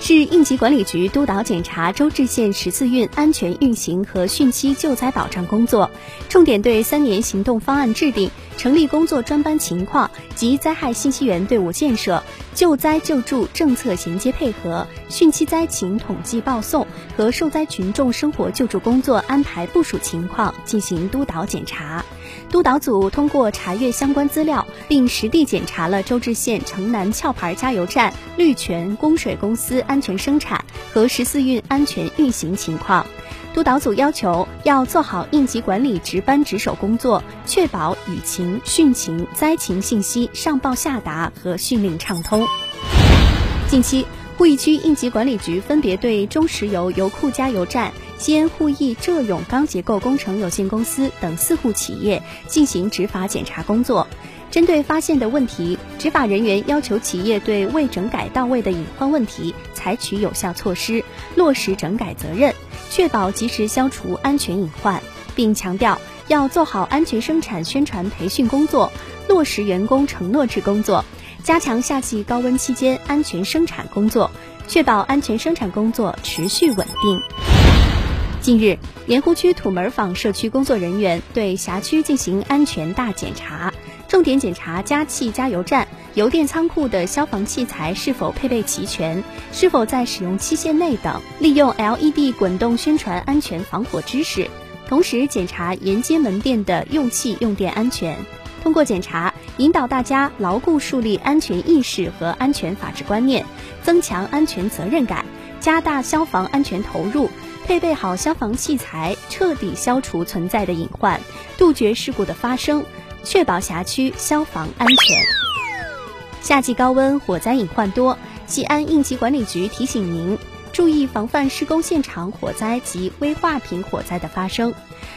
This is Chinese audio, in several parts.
市应急管理局督导检查周至县十四运安全运行和汛期救灾保障工作，重点对三年行动方案制定、成立工作专班情况及灾害信息源队伍建设、救灾救助政策衔接配合、汛期灾情统计报送和受灾群众生活救助工作安排部署情况进行督导检查。督导组通过查阅相关资料，并实地检查了周至县城南壳牌加油站、绿泉供水公司安全生产和十四运安全运行情况。督导组要求要做好应急管理值班值守工作，确保雨情、汛情、灾情信息上报下达和训令畅通。近期，鄠邑区应急管理局分别对中石油油库加油站。西安鄠邑浙永钢结构工程有限公司等四户企业进行执法检查工作，针对发现的问题，执法人员要求企业对未整改到位的隐患问题采取有效措施，落实整改责任，确保及时消除安全隐患，并强调要做好安全生产宣传培训工作，落实员工承诺制工作，加强夏季高温期间安全生产工作，确保安全生产工作持续稳定。近日，盐湖区土门坊社区工作人员对辖区进行安全大检查，重点检查加气加油站、油电仓库的消防器材是否配备齐全，是否在使用期限内等，利用 LED 滚动宣传安全防火知识。同时，检查沿街门店的用气用电安全。通过检查，引导大家牢固树立安全意识和安全法治观念，增强安全责任感，加大消防安全投入。配备好消防器材，彻底消除存在的隐患，杜绝事故的发生，确保辖区消防安全。夏季高温，火灾隐患多，西安应急管理局提醒您注意防范施工现场火灾及危化品火灾的发生。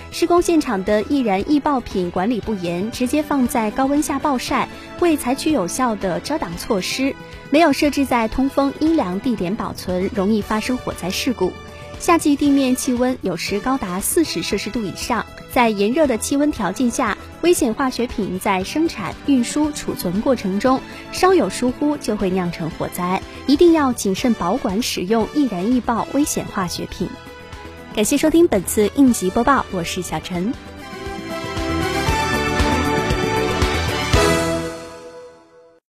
施工现场的易燃易爆品管理不严，直接放在高温下暴晒，未采取有效的遮挡措施，没有设置在通风阴凉地点保存，容易发生火灾事故。夏季地面气温有时高达四十摄氏度以上，在炎热的气温条件下，危险化学品在生产、运输、储存过程中稍有疏忽就会酿成火灾，一定要谨慎保管使用易燃易爆危险化学品。感谢收听本次应急播报，我是小陈。